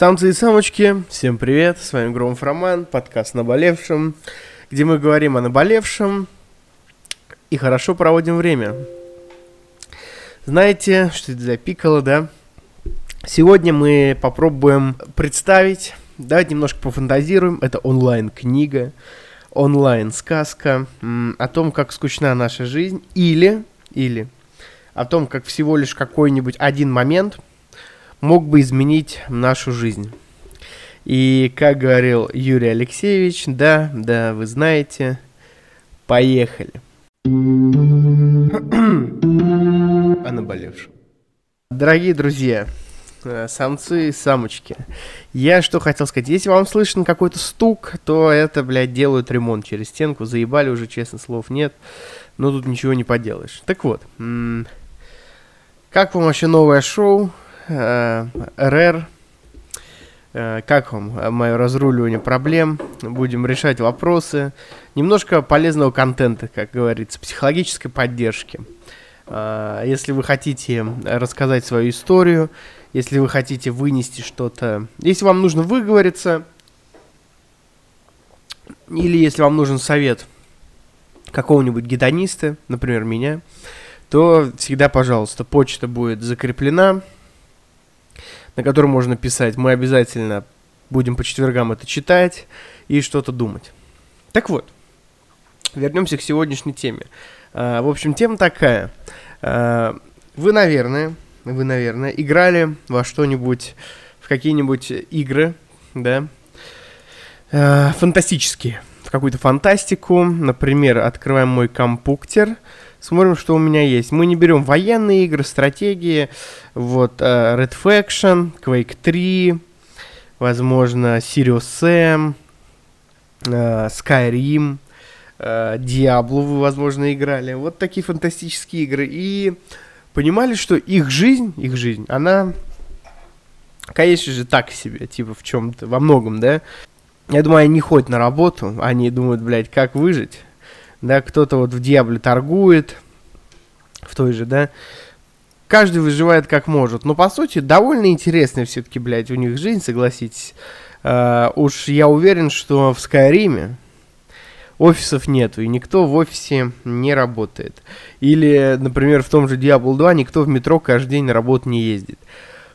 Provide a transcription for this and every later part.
Самцы и самочки, всем привет, с вами Громов Роман, подкаст «Наболевшем», где мы говорим о наболевшем и хорошо проводим время. Знаете, что это за пикало, да? Сегодня мы попробуем представить, давайте немножко пофантазируем, это онлайн-книга, онлайн-сказка о том, как скучна наша жизнь, или, или о том, как всего лишь какой-нибудь один момент – мог бы изменить нашу жизнь. И, как говорил Юрий Алексеевич, да, да, вы знаете, поехали. О наболевшем. Дорогие друзья, э, самцы и самочки, я что хотел сказать, если вам слышен какой-то стук, то это, блядь, делают ремонт через стенку, заебали уже, честно, слов нет, но тут ничего не поделаешь. Так вот, как вам вообще новое шоу? Э, РР. Э, как вам мое разруливание проблем? Будем решать вопросы. Немножко полезного контента, как говорится, психологической поддержки. Э, если вы хотите рассказать свою историю, если вы хотите вынести что-то, если вам нужно выговориться, или если вам нужен совет какого-нибудь гедониста, например, меня, то всегда, пожалуйста, почта будет закреплена, на котором можно писать. Мы обязательно будем по четвергам это читать и что-то думать. Так вот, вернемся к сегодняшней теме. А, в общем, тема такая. А, вы, наверное, вы, наверное, играли во что-нибудь, в какие-нибудь игры, да, а, фантастические, какую-то фантастику. Например, открываем мой компуктер – смотрим, что у меня есть. Мы не берем военные игры, стратегии, вот, uh, Red Faction, Quake 3, возможно, Sirius Sam, uh, Skyrim, uh, Diablo вы, возможно, играли. Вот такие фантастические игры. И понимали, что их жизнь, их жизнь, она, конечно же, так себе, типа в чем-то, во многом, да. Я думаю, они не ходят на работу, они думают, блядь, как выжить да, кто-то вот в Диабле торгует, в той же, да, каждый выживает как может, но по сути довольно интересная все-таки, блядь, у них жизнь, согласитесь. Uh, уж я уверен, что в Скайриме офисов нету, и никто в офисе не работает. Или, например, в том же Diablo 2 никто в метро каждый день на работу не ездит.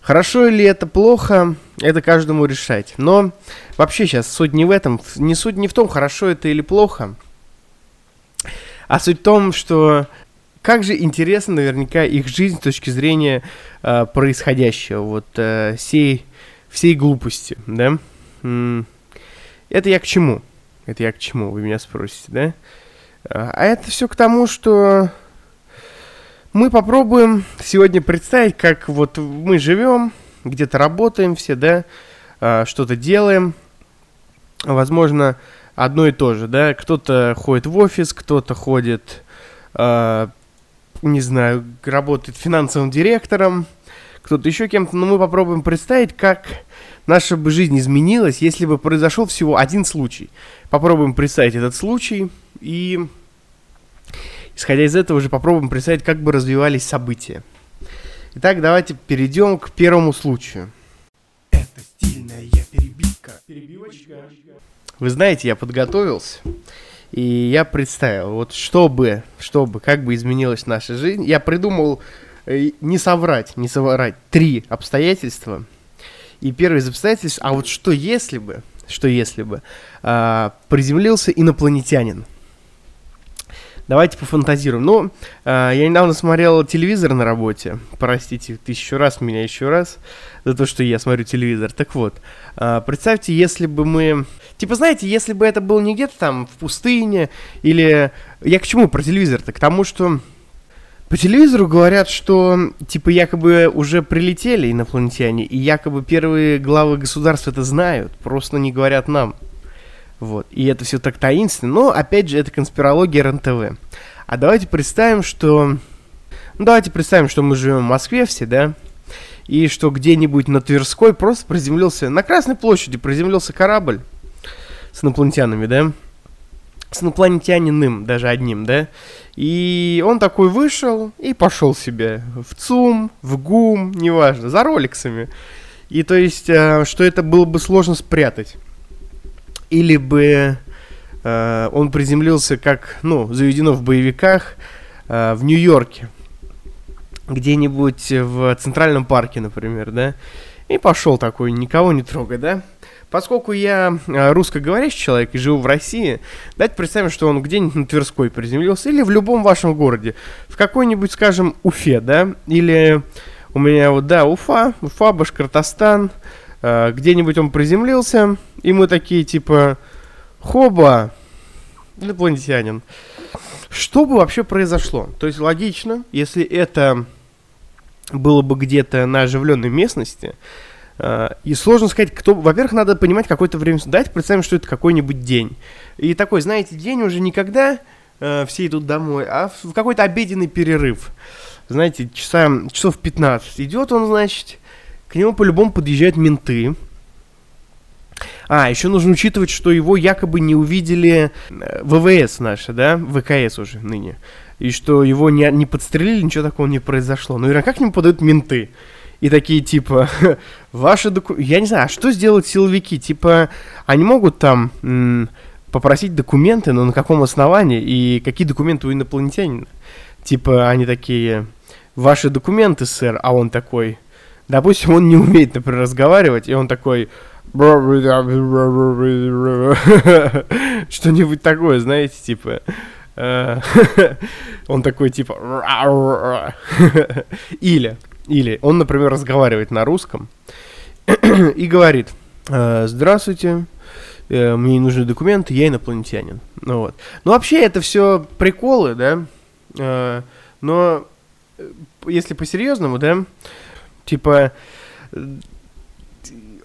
Хорошо или это плохо, это каждому решать. Но вообще сейчас суть не в этом, не суть не в том, хорошо это или плохо, а суть в том, что как же интересно наверняка их жизнь с точки зрения э, происходящего, вот э, всей, всей глупости, да? Это я к чему? Это я к чему, вы меня спросите, да? А это все к тому, что мы попробуем сегодня представить, как вот мы живем, где-то работаем все, да, а, что-то делаем. Возможно, одно и то же, да, кто-то ходит в офис, кто-то ходит, э, не знаю, работает финансовым директором, кто-то еще кем-то, но мы попробуем представить, как наша бы жизнь изменилась, если бы произошел всего один случай. Попробуем представить этот случай и, исходя из этого же, попробуем представить, как бы развивались события. Итак, давайте перейдем к первому случаю. Это стильная перебивка. Перебивочка. Вы знаете, я подготовился, и я представил, вот чтобы, чтобы, как бы изменилась наша жизнь, я придумал э, не соврать, не соврать, три обстоятельства. И первое из обстоятельств, а вот что если бы, что если бы, а, приземлился инопланетянин – Давайте пофантазируем. Ну, э, я недавно смотрел телевизор на работе. Простите тысячу раз меня еще раз за то, что я смотрю телевизор. Так вот, э, представьте, если бы мы... Типа, знаете, если бы это был не где-то там в пустыне, или... Я к чему про телевизор-то? К тому, что... По телевизору говорят, что типа якобы уже прилетели инопланетяне, и якобы первые главы государств это знают, просто не говорят нам. Вот. И это все так таинственно. Но, опять же, это конспирология РНТВ. А давайте представим, что... Ну, давайте представим, что мы живем в Москве все, да? И что где-нибудь на Тверской просто приземлился... На Красной площади приземлился корабль с инопланетянами, да? С инопланетяниным даже одним, да? И он такой вышел и пошел себе в ЦУМ, в ГУМ, неважно, за роликсами. И то есть, э, что это было бы сложно спрятать. Или бы э, он приземлился, как, ну, заведено в боевиках, э, в Нью-Йорке. Где-нибудь в Центральном парке, например, да. И пошел такой, никого не трогай, да. Поскольку я э, русскоговорящий человек и живу в России, давайте представим, что он где-нибудь на Тверской приземлился, или в любом вашем городе, в какой-нибудь, скажем, Уфе, да, или у меня вот, да, Уфа, Уфа, Башкортостан, где-нибудь он приземлился, и мы такие, типа, хоба, инопланетянин. Что бы вообще произошло? То есть логично, если это было бы где-то на оживленной местности, а, и сложно сказать, кто... Во-первых, надо понимать какое-то время... Давайте представим, что это какой-нибудь день. И такой, знаете, день уже никогда э, все идут домой, а в какой-то обеденный перерыв. Знаете, часа, часов 15. Идет он, значит, к нему по-любому подъезжают менты. А, еще нужно учитывать, что его якобы не увидели э, ВВС наши, да, ВКС уже ныне. И что его не, не подстрелили, ничего такого не произошло. Ну и как к нему подают менты? и такие типа, ваши документы... Я не знаю, а что сделают силовики? Типа, они могут там попросить документы, но на каком основании? И какие документы у инопланетянина? Типа, они такие, ваши документы, сэр, а он такой... Допустим, он не умеет, например, разговаривать, и он такой... Что-нибудь такое, знаете, типа... Э, он такой, типа... Или или он, например, разговаривает на русском и говорит, «Э, здравствуйте, э, мне нужны документы, я инопланетянин. Ну вот. Ну вообще это все приколы, да, но если по-серьезному, да, типа,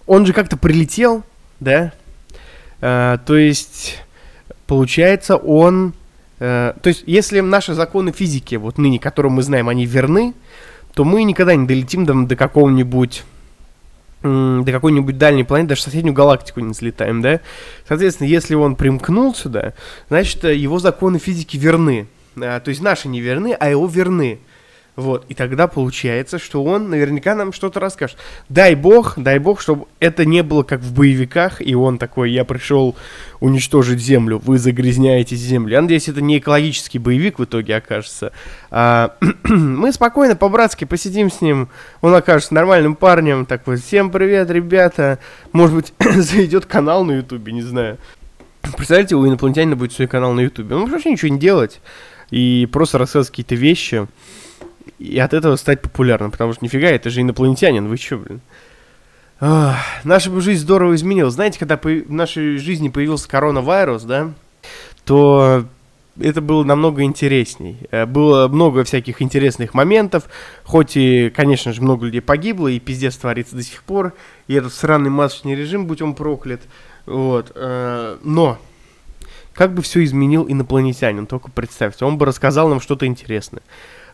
он же как-то прилетел, да, то есть, получается, он, то есть, если наши законы физики, вот ныне, которые мы знаем, они верны, то мы никогда не долетим до, до какого-нибудь до какой-нибудь дальней планеты, даже в соседнюю галактику не взлетаем, да? Соответственно, если он примкнул сюда, значит, его законы физики верны. А, то есть наши не верны, а его верны. Вот, и тогда получается, что он наверняка нам что-то расскажет. Дай бог, дай бог, чтобы это не было как в боевиках, и он такой, я пришел уничтожить землю, вы загрязняете землю. Я надеюсь, это не экологический боевик в итоге окажется. А, мы спокойно, по-братски посидим с ним, он окажется нормальным парнем, такой, всем привет, ребята. Может быть, зайдет канал на ютубе, не знаю. Представляете, у инопланетянина будет свой канал на ютубе. Он вообще ничего не делать и просто рассказывать какие-то вещи и от этого стать популярным, потому что нифига, это же инопланетянин, вы чё, блин? Ах, наша бы жизнь здорово изменилась. Знаете, когда в нашей жизни появился коронавирус, да, то это было намного интересней. Э, было много всяких интересных моментов, хоть и, конечно же, много людей погибло, и пиздец творится до сих пор, и этот сраный масочный режим, будь он проклят, вот, э, но как бы все изменил инопланетянин, только представьте, он бы рассказал нам что-то интересное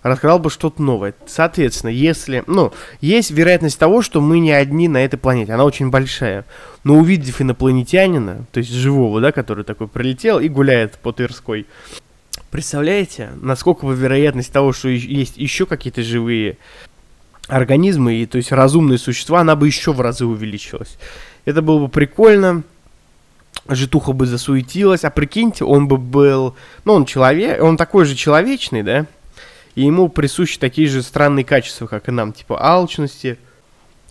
рассказал бы что-то новое. Соответственно, если, ну, есть вероятность того, что мы не одни на этой планете, она очень большая. Но увидев инопланетянина, то есть живого, да, который такой прилетел и гуляет по Тверской, представляете, насколько бы вероятность того, что есть еще какие-то живые организмы, и, то есть разумные существа, она бы еще в разы увеличилась. Это было бы прикольно, житуха бы засуетилась, а прикиньте, он бы был, ну, он человек, он такой же человечный, да, и ему присущи такие же странные качества, как и нам, типа алчности,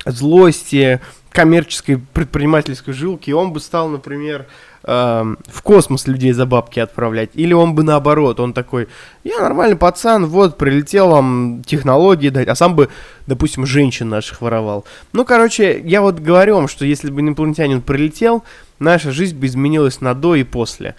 злости, коммерческой предпринимательской жилки, и он бы стал, например, э, в космос людей за бабки отправлять. Или он бы наоборот, он такой, я нормальный пацан, вот, прилетел вам технологии дать, а сам бы, допустим, женщин наших воровал. Ну, короче, я вот говорю вам, что если бы инопланетянин прилетел, наша жизнь бы изменилась на до и после.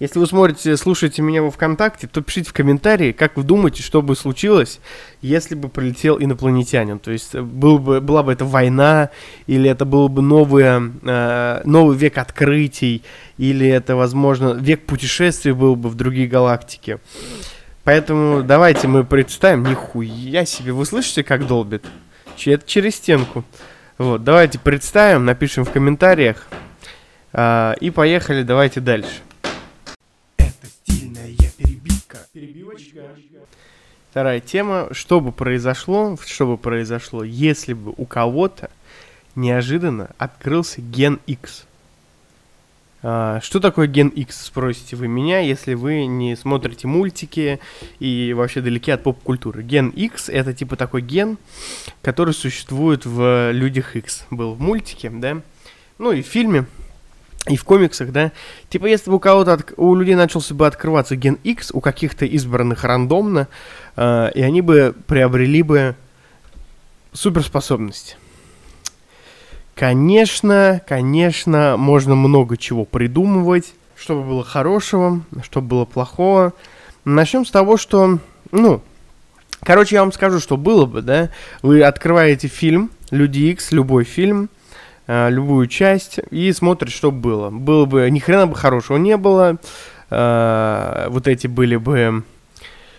Если вы смотрите, слушаете меня во ВКонтакте, то пишите в комментарии, как вы думаете, что бы случилось, если бы прилетел инопланетянин. То есть был бы, была бы это война, или это был бы новый, э, новый век открытий, или это, возможно, век путешествий был бы в другие галактики. Поэтому давайте мы представим, нихуя себе, вы слышите, как долбит? Это через стенку. Вот, давайте представим, напишем в комментариях. Э, и поехали, давайте дальше. Вторая тема. Что бы произошло, что бы произошло, если бы у кого-то неожиданно открылся ген X. А, что такое ген X, спросите вы меня, если вы не смотрите мультики и вообще далеки от поп-культуры. Ген X это типа такой ген, который существует в людях X. Был в мультике, да, ну и в фильме, и в комиксах, да. Типа, если бы у кого-то, от, у людей начался бы открываться ген X, у каких-то избранных рандомно, э, и они бы приобрели бы суперспособность. Конечно, конечно, можно много чего придумывать, чтобы было хорошего, чтобы было плохого. Начнем с того, что, ну, короче, я вам скажу, что было бы, да, вы открываете фильм «Люди Икс», любой фильм, э, любую часть, и смотрите, что было. Было бы, ни хрена бы хорошего не было, э, вот эти были бы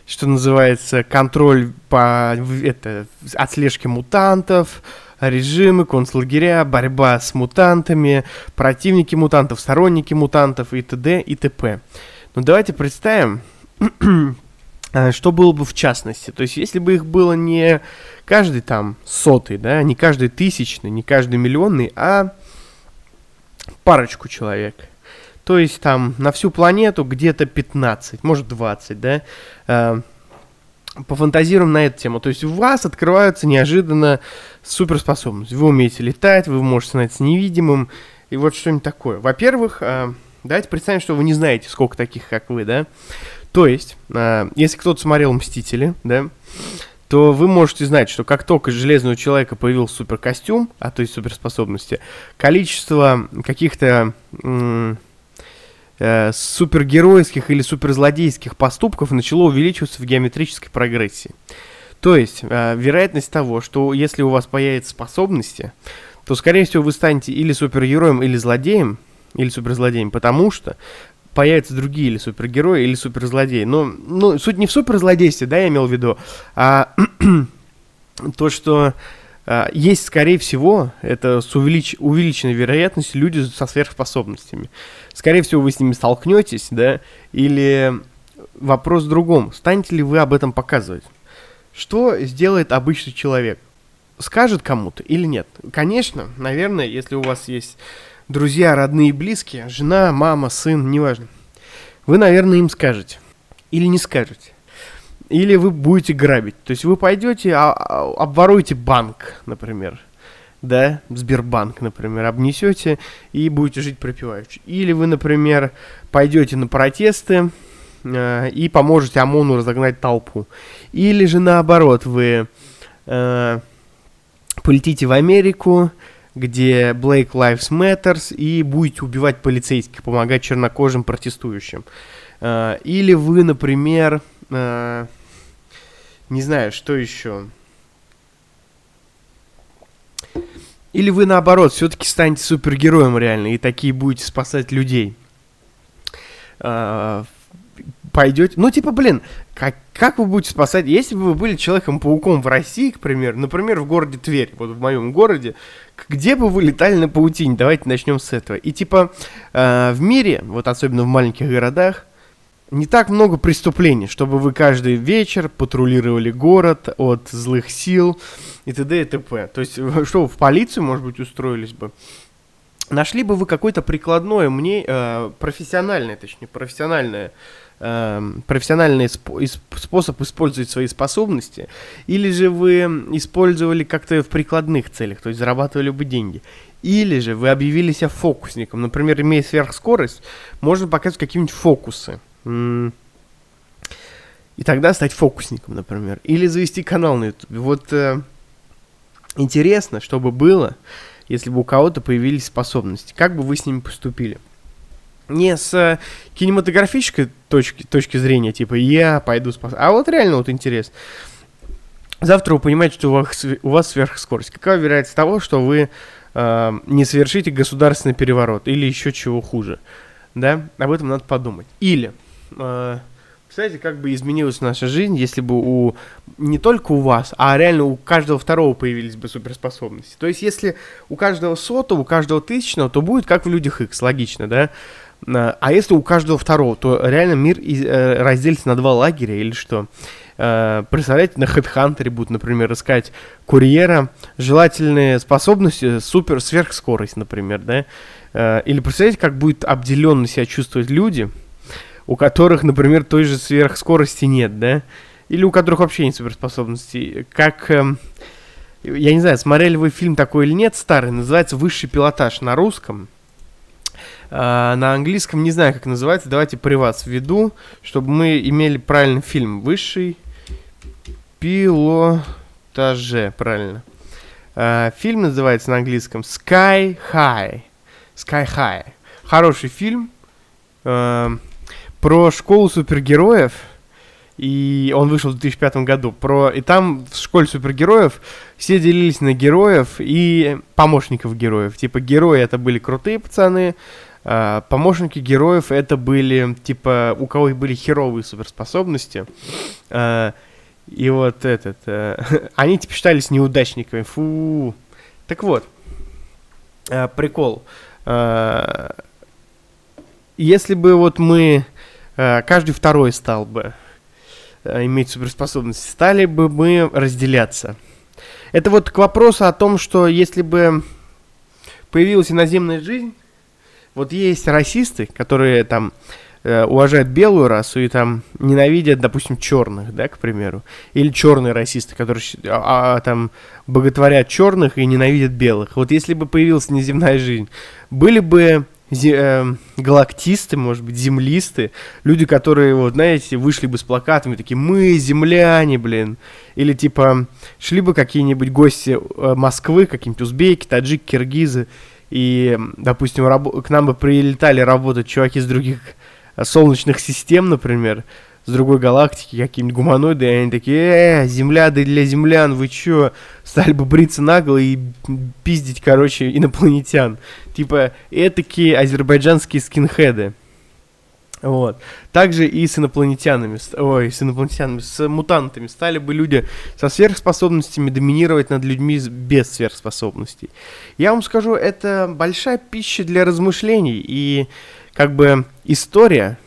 что называется, контроль по это, отслежке мутантов, режимы, концлагеря, борьба с мутантами, противники мутантов, сторонники мутантов и т.д. и т.п. Но давайте представим, что было бы в частности. То есть, если бы их было не каждый там сотый, да, не каждый тысячный, не каждый миллионный, а парочку человек. То есть там на всю планету где-то 15, может 20, да, э, пофантазируем на эту тему. То есть у вас открываются неожиданно суперспособности. Вы умеете летать, вы можете становиться невидимым, и вот что-нибудь такое. Во-первых, э, давайте представим, что вы не знаете, сколько таких, как вы, да. То есть, э, если кто-то смотрел «Мстители», да, то вы можете знать, что как только Железного Человека появился суперкостюм, а то есть суперспособности, количество каких-то э, супергеройских или суперзлодейских поступков начало увеличиваться в геометрической прогрессии. То есть, э, вероятность того, что если у вас появятся способности, то, скорее всего, вы станете или супергероем, или злодеем, или суперзлодеем, потому что появятся другие или супергерои, или суперзлодеи. Но ну, суть не в суперзлодействе, да, я имел в виду, а то, что а, есть, скорее всего, это с увелич... увеличенной вероятностью люди со сверхспособностями. Скорее всего, вы с ними столкнетесь, да, или вопрос в другом. Станете ли вы об этом показывать? Что сделает обычный человек? Скажет кому-то или нет? Конечно, наверное, если у вас есть друзья, родные и близкие, жена, мама, сын, неважно, вы, наверное, им скажете. Или не скажете или вы будете грабить. То есть вы пойдете, а, а, обворуете банк, например, да, Сбербанк, например, обнесете и будете жить припеваючи. Или вы, например, пойдете на протесты э, и поможете ОМОНу разогнать толпу. Или же наоборот, вы э, полетите в Америку, где Black Lives Matters, и будете убивать полицейских, помогать чернокожим протестующим. Э, или вы, например, э, не знаю, что еще. Или вы наоборот, все-таки станете супергероем реально, и такие будете спасать людей. Пойдете. Ну, типа, блин, как, как вы будете спасать? Если бы вы были человеком-пауком в России, к примеру, например, в городе Тверь, вот в моем городе, где бы вы летали на паутине? Давайте начнем с этого. И типа, э, в мире, вот особенно в маленьких городах, не так много преступлений, чтобы вы каждый вечер патрулировали город от злых сил и т.д. и т.п. То есть, что, в полицию, может быть, устроились бы? Нашли бы вы какое-то прикладное мне, э, профессиональное, точнее, профессиональное, профессиональный сп- способ использовать свои способности, или же вы использовали как-то в прикладных целях, то есть зарабатывали бы деньги. Или же вы объявили себя фокусником. Например, имея сверхскорость, можно показывать какие-нибудь фокусы и тогда стать фокусником, например. Или завести канал на YouTube. Вот э, интересно, что бы было, если бы у кого-то появились способности. Как бы вы с ними поступили? Не с э, кинематографической точки, точки зрения, типа я пойду спас... А вот реально вот интерес. Завтра вы понимаете, что у вас, у вас сверхскорость. Какая вероятность того, что вы э, не совершите государственный переворот или еще чего хуже? Да? Об этом надо подумать. Или э, представляете, как бы изменилась наша жизнь, если бы у не только у вас, а реально у каждого второго появились бы суперспособности. То есть, если у каждого сотого, у каждого тысячного, то будет как в людях X, логично, да? Э, а если у каждого второго, то реально мир э, разделится на два лагеря или что? Э, представляете, на HeadHunter будут, например, искать курьера, желательные способности, супер, сверхскорость, например, да? Или представляете, как будет обделенно себя чувствовать люди, у которых, например, той же сверхскорости нет, да? Или у которых вообще нет суперспособностей. Как... Э, я не знаю, смотрели вы фильм такой или нет, старый, называется «Высший пилотаж» на русском. А, на английском не знаю, как называется, давайте при вас введу, чтобы мы имели правильный фильм. «Высший пилотаже», правильно. А, фильм называется на английском «Sky High». Sky High. Хороший фильм э, про школу супергероев – и он вышел в 2005 году. Про... И там в школе супергероев все делились на героев и помощников героев. Типа герои это были крутые пацаны, а помощники героев это были, типа, у кого были херовые суперспособности. А, и вот этот... А, они типа считались неудачниками. Фу. Так вот, а, прикол. Если бы вот мы... Каждый второй стал бы Э, иметь суперспособности, стали бы мы разделяться. Это вот к вопросу о том, что если бы появилась иноземная жизнь, вот есть расисты, которые там э, уважают белую расу и там ненавидят, допустим, черных, да, к примеру, или черные расисты, которые а, а, там боготворят черных и ненавидят белых. Вот если бы появилась неземная жизнь, были бы э, галактисты, может быть, землисты, люди, которые, вот, знаете, вышли бы с плакатами, такие, мы земляне, блин, или, типа, шли бы какие-нибудь гости э, Москвы, какие-нибудь узбеки, таджики, киргизы, и, допустим, раб- к нам бы прилетали работать чуваки с других солнечных систем, например, с другой галактики, какие-нибудь гуманоиды, и они такие, э, земля, да для землян, вы чё? Стали бы бриться нагло и пиздить, короче, инопланетян. Типа, этакие азербайджанские скинхеды. Вот. Также и с инопланетянами, ой, с инопланетянами, с мутантами стали бы люди со сверхспособностями доминировать над людьми без сверхспособностей. Я вам скажу, это большая пища для размышлений и как бы история,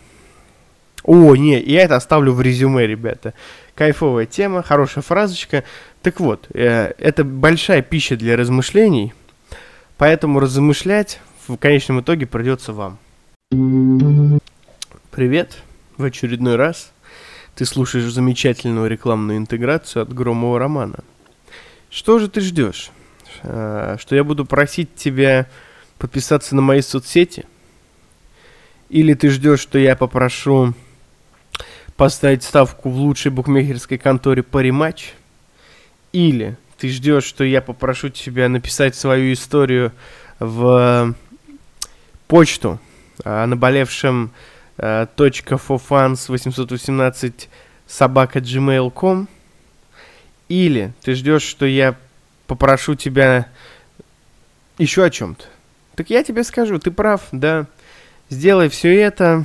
о, не, я это оставлю в резюме, ребята. Кайфовая тема, хорошая фразочка. Так вот, э, это большая пища для размышлений, поэтому размышлять в конечном итоге придется вам. Привет, в очередной раз ты слушаешь замечательную рекламную интеграцию от Громового романа. Что же ты ждешь? Э, что я буду просить тебя подписаться на мои соцсети? Или ты ждешь, что я попрошу поставить ставку в лучшей букмекерской конторе Париматч, или ты ждешь, что я попрошу тебя написать свою историю в почту о наболевшем э, .fofans 818 собака gmail.com или ты ждешь, что я попрошу тебя еще о чем-то. Так я тебе скажу, ты прав, да. Сделай все это,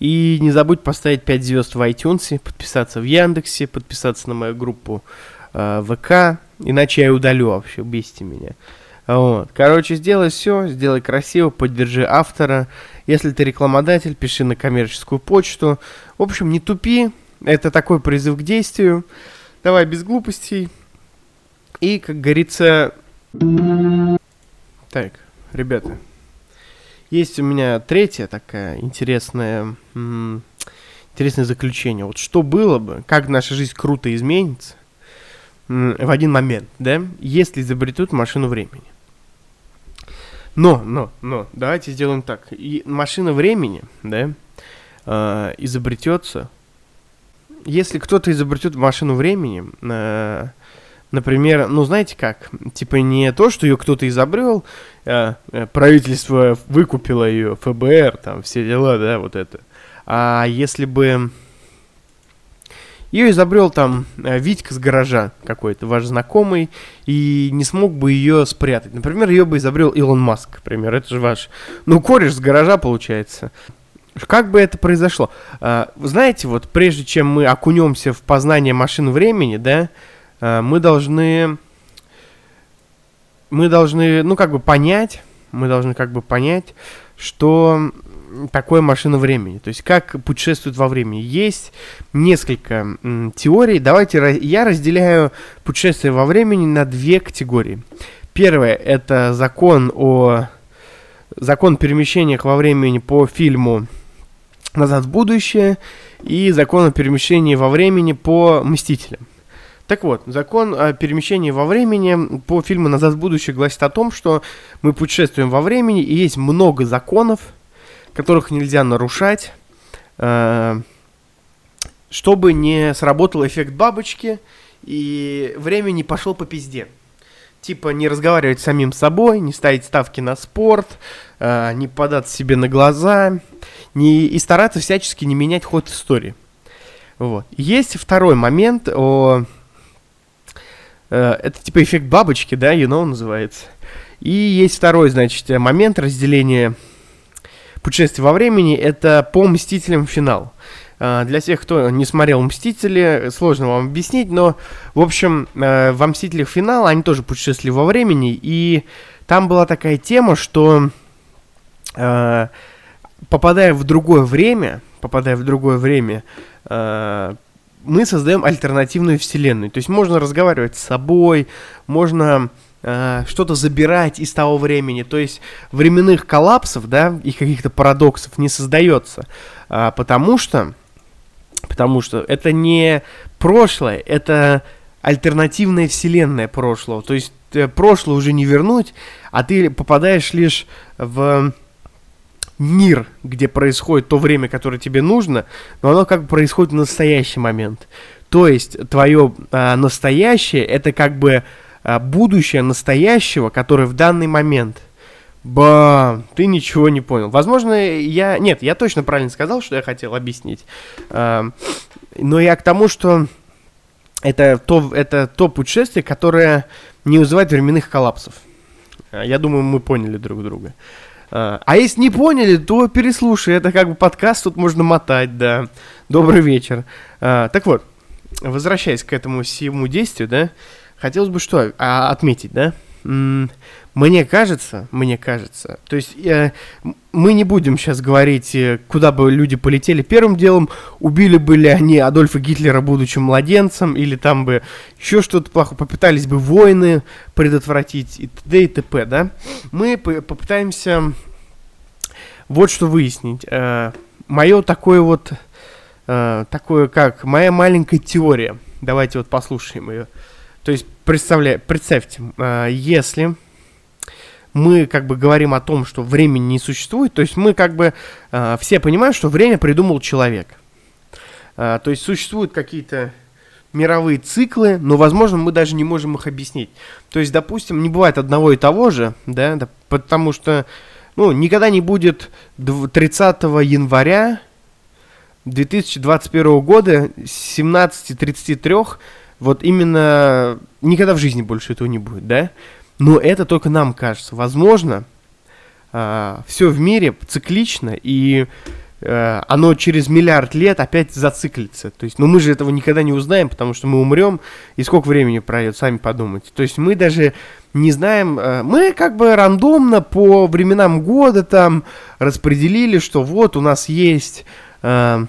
и не забудь поставить 5 звезд в iTunes, подписаться в Яндексе, подписаться на мою группу э, ВК, иначе я удалю вообще, бесите меня. Вот. Короче, сделай все, сделай красиво, поддержи автора. Если ты рекламодатель, пиши на коммерческую почту. В общем, не тупи, это такой призыв к действию. Давай без глупостей. И, как говорится... Так, ребята, есть у меня третья такая интересная, интересное заключение. Вот что было бы, как наша жизнь круто изменится в один момент, да, если изобретут машину времени. Но, но, но, давайте сделаем так. И машина времени, да, э, изобретется. Если кто-то изобретет машину времени, э, Например, ну знаете как, типа не то, что ее кто-то изобрел, а э, правительство выкупило ее, ФБР, там все дела, да, вот это. А если бы ее изобрел там э, Витька с гаража какой-то, ваш знакомый, и не смог бы ее спрятать. Например, ее бы изобрел Илон Маск, например, это же ваш, ну, кореш с гаража получается. Как бы это произошло? А, знаете, вот прежде чем мы окунемся в познание машин времени, да, Э, мы должны, мы должны, ну, как бы понять, мы должны как бы понять, что такое машина времени? То есть как путешествует во времени? Есть несколько м, теорий. Давайте я разделяю путешествие во времени на две категории. Первое это закон о закон перемещениях во времени по фильму «Назад в будущее» и закон о перемещении во времени по «Мстителям». Так вот, закон о перемещении во времени по фильму «Назад в будущее» гласит о том, что мы путешествуем во времени, и есть много законов, которых нельзя нарушать, э, чтобы не сработал эффект бабочки, и время не пошло по пизде. Типа не разговаривать с самим собой, не ставить ставки на спорт, э, не податься себе на глаза, не, и стараться всячески не менять ход истории. Вот. Есть второй момент о Э, это типа эффект бабочки, да, you know, называется. И есть второй, значит, момент разделения путешествия во времени. Это по «Мстителям» финал. Uh, для тех, кто не смотрел «Мстители», сложно вам объяснить, но, в общем, uh, во «Мстителях» финал они тоже путешествовали во времени, и там была такая тема, что uh, попадая в другое время, попадая в другое время, мы создаем альтернативную вселенную. То есть можно разговаривать с собой, можно э, что-то забирать из того времени. То есть временных коллапсов, да, и каких-то парадоксов не создается. А, потому что, потому что это не прошлое, это альтернативная вселенная прошлого. То есть э, прошлое уже не вернуть, а ты попадаешь лишь в мир, где происходит то время, которое тебе нужно, но оно как бы происходит в настоящий момент. То есть твое а, настоящее это как бы будущее настоящего, которое в данный момент. Ба, ты ничего не понял. Возможно, я... Нет, я точно правильно сказал, что я хотел объяснить. А, но я к тому, что это то, это то путешествие, которое не вызывает временных коллапсов. Я думаю, мы поняли друг друга. А, а если не поняли, то переслушай. Это как бы подкаст, тут можно мотать, да. Добрый вечер. А, так вот, возвращаясь к этому всему действию, да, хотелось бы что а, отметить, да? Мне кажется, мне кажется, то есть э, мы не будем сейчас говорить, э, куда бы люди полетели. Первым делом, убили бы ли они Адольфа Гитлера, будучи младенцем, или там бы еще что-то плохое, попытались бы войны предотвратить и т.д. и т.п., да? Мы попытаемся вот что выяснить. Э, мое такое вот, э, такое как, моя маленькая теория. Давайте вот послушаем ее. То есть, представля... представьте, э, если мы как бы говорим о том, что времени не существует, то есть мы как бы э, все понимают, что время придумал человек. Э, то есть существуют какие-то мировые циклы, но, возможно, мы даже не можем их объяснить. То есть, допустим, не бывает одного и того же, да, да потому что, ну, никогда не будет 30 января 2021 года с 17.33, вот именно никогда в жизни больше этого не будет, да? Но это только нам кажется. Возможно, э, все в мире циклично, и э, оно через миллиард лет опять зациклится. То есть, ну мы же этого никогда не узнаем, потому что мы умрем, и сколько времени пройдет, сами подумайте. То есть мы даже не знаем, э, мы как бы рандомно по временам года там распределили, что вот у нас есть... Э,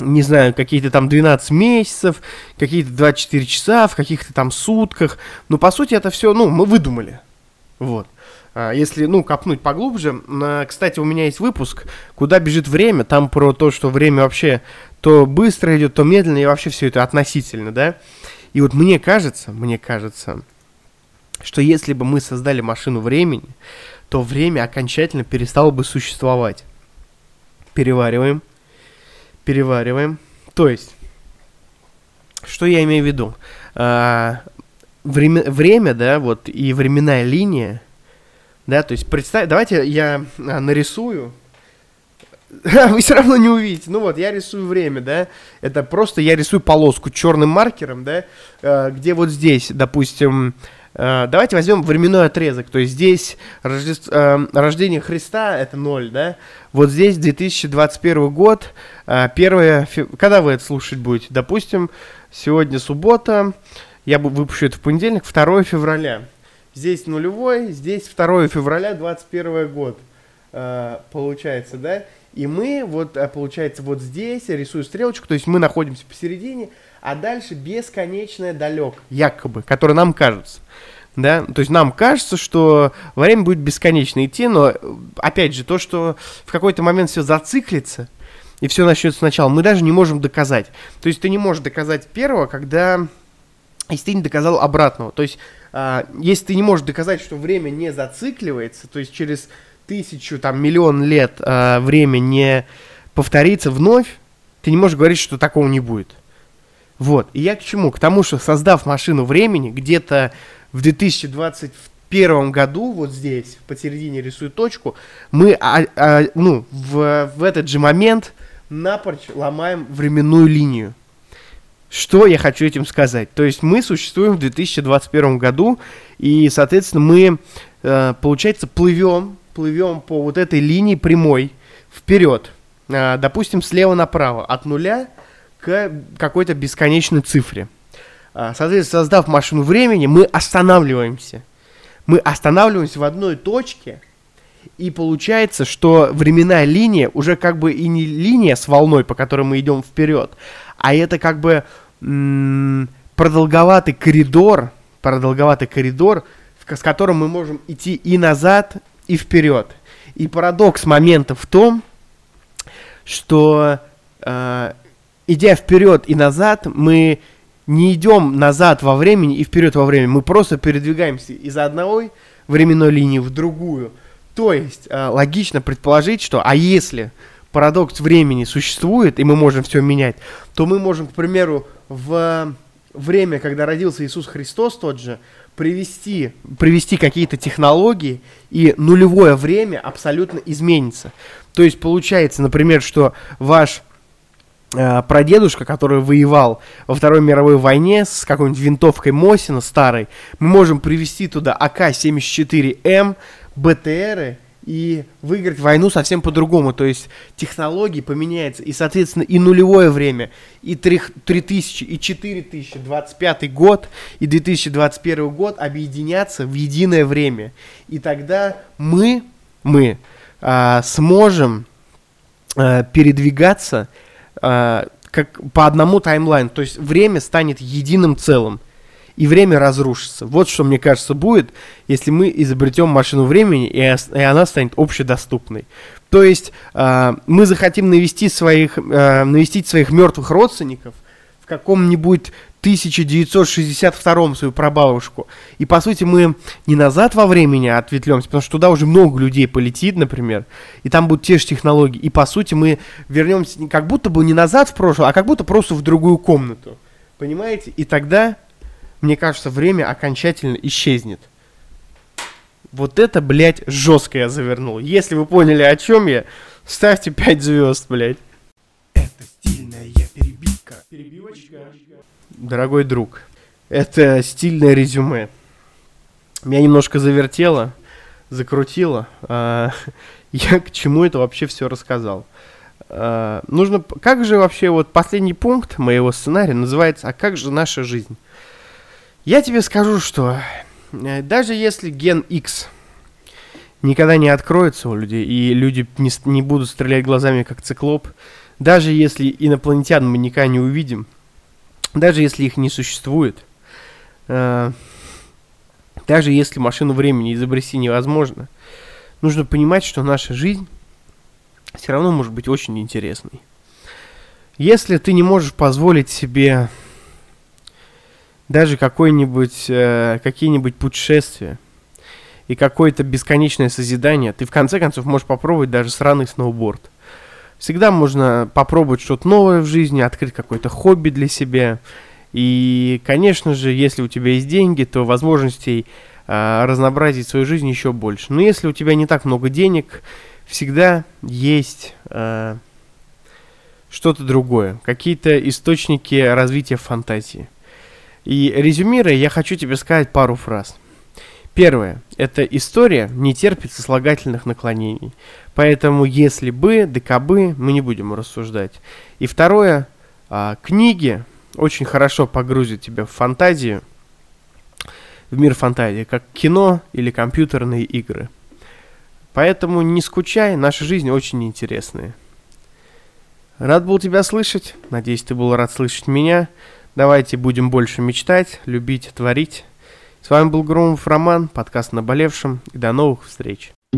не знаю, какие-то там 12 месяцев, какие-то 24 часа, в каких-то там сутках. Но по сути это все, ну, мы выдумали. Вот. А, если, ну, копнуть поглубже, кстати, у меня есть выпуск «Куда бежит время», там про то, что время вообще то быстро идет, то медленно, и вообще все это относительно, да. И вот мне кажется, мне кажется, что если бы мы создали машину времени, то время окончательно перестало бы существовать. Перевариваем перевариваем. То есть, что я имею в виду? А, время, время, да, вот, и временная линия, да, то есть, представь, давайте я а, нарисую, вы все равно не увидите. Ну вот, я рисую время, да. Это просто я рисую полоску черным маркером, да, а, где вот здесь, допустим, давайте возьмем временной отрезок. То есть здесь рождество, э, рождение Христа это 0, да? Вот здесь 2021 год, э, 1 фев... когда вы это слушать будете? Допустим, сегодня суббота, я выпущу это в понедельник, 2 февраля. Здесь нулевой, здесь 2 февраля 21 год. э, получается, да, и мы вот, э, получается, вот здесь рисую стрелочку, то есть мы находимся посередине, а дальше бесконечная далек, якобы, который нам кажется. Да, то есть нам кажется, что время будет бесконечно идти, но опять же, то, что в какой-то момент все зациклится, и все начнется сначала, мы даже не можем доказать. То есть ты не можешь доказать первого, когда если ты не доказал обратного. То есть, э, если ты не можешь доказать, что время не зацикливается, то есть через тысячу, там, миллион лет э, время не повторится вновь, ты не можешь говорить, что такого не будет. Вот. И я к чему? К тому, что создав машину времени, где-то в 2021 году, вот здесь, посередине рисую точку, мы, а, а, ну, в, в этот же момент напрочь ломаем временную линию. Что я хочу этим сказать? То есть мы существуем в 2021 году, и, соответственно, мы, э, получается, плывем, плывем по вот этой линии прямой вперед. Э, допустим, слева направо, от нуля к какой-то бесконечной цифре. Э, соответственно, создав машину времени, мы останавливаемся. Мы останавливаемся в одной точке, и получается, что временная линия уже как бы и не линия с волной, по которой мы идем вперед, а это как бы продолговатый коридор, продолговатый коридор, с которым мы можем идти и назад, и вперед. И парадокс момента в том, что э, идя вперед и назад, мы не идем назад во времени и вперед во времени, мы просто передвигаемся из одной временной линии в другую. То есть э, логично предположить, что а если парадокс времени существует, и мы можем все менять, то мы можем, к примеру, в время, когда родился Иисус Христос тот же, привести, привести какие-то технологии, и нулевое время абсолютно изменится. То есть получается, например, что ваш э, прадедушка, который воевал во Второй мировой войне с какой-нибудь винтовкой Мосина старой, мы можем привести туда АК-74М, БТРы, и выиграть войну совсем по-другому. То есть технологии поменяются, и, соответственно, и нулевое время, и 3000, и 4025 год, и 2021 год объединятся в единое время. И тогда мы, мы а, сможем а, передвигаться а, как по одному таймлайну. То есть время станет единым целым и время разрушится. Вот что, мне кажется, будет, если мы изобретем машину времени, и, и она станет общедоступной. То есть э, мы захотим навестить своих, э, навестить своих мертвых родственников в каком-нибудь 1962 свою прабабушку. И, по сути, мы не назад во времени ответвлемся, потому что туда уже много людей полетит, например, и там будут те же технологии. И, по сути, мы вернемся как будто бы не назад в прошлое, а как будто просто в другую комнату. Понимаете? И тогда мне кажется, время окончательно исчезнет. Вот это, блядь, жестко я завернул. Если вы поняли, о чем я, ставьте 5 звезд, блядь. Это. Перебивочка. Дорогой друг, это стильное резюме. Меня немножко завертело, закрутило. А, я к чему это вообще все рассказал? А, нужно... Как же вообще вот последний пункт моего сценария называется «А как же наша жизнь?» Я тебе скажу, что э, даже если ген X никогда не откроется у людей, и люди не, не будут стрелять глазами, как циклоп, даже если инопланетян мы никогда не увидим, даже если их не существует, э, даже если машину времени изобрести невозможно, нужно понимать, что наша жизнь все равно может быть очень интересной. Если ты не можешь позволить себе даже какой-нибудь, э, какие-нибудь путешествия и какое-то бесконечное созидание, ты в конце концов можешь попробовать даже сраный сноуборд. Всегда можно попробовать что-то новое в жизни, открыть какое-то хобби для себя. И, конечно же, если у тебя есть деньги, то возможностей э, разнообразить свою жизнь еще больше. Но если у тебя не так много денег, всегда есть э, что-то другое, какие-то источники развития фантазии. И резюмируя, я хочу тебе сказать пару фраз. Первое. Это история не терпит сослагательных наклонений. Поэтому если бы, декабы, мы не будем рассуждать. И второе. А, книги очень хорошо погрузят тебя в фантазию, в мир фантазии, как кино или компьютерные игры. Поэтому не скучай, наша жизнь очень интересная. Рад был тебя слышать. Надеюсь, ты был рад слышать меня. Давайте будем больше мечтать, любить, творить. С вами был Громов Роман, подкаст «Наболевшим». И до новых встреч. О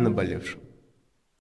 наболевшем.